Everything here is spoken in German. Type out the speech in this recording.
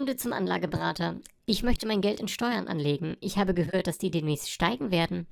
Kunde zum Anlageberater. Ich möchte mein Geld in Steuern anlegen. Ich habe gehört, dass die demnächst steigen werden.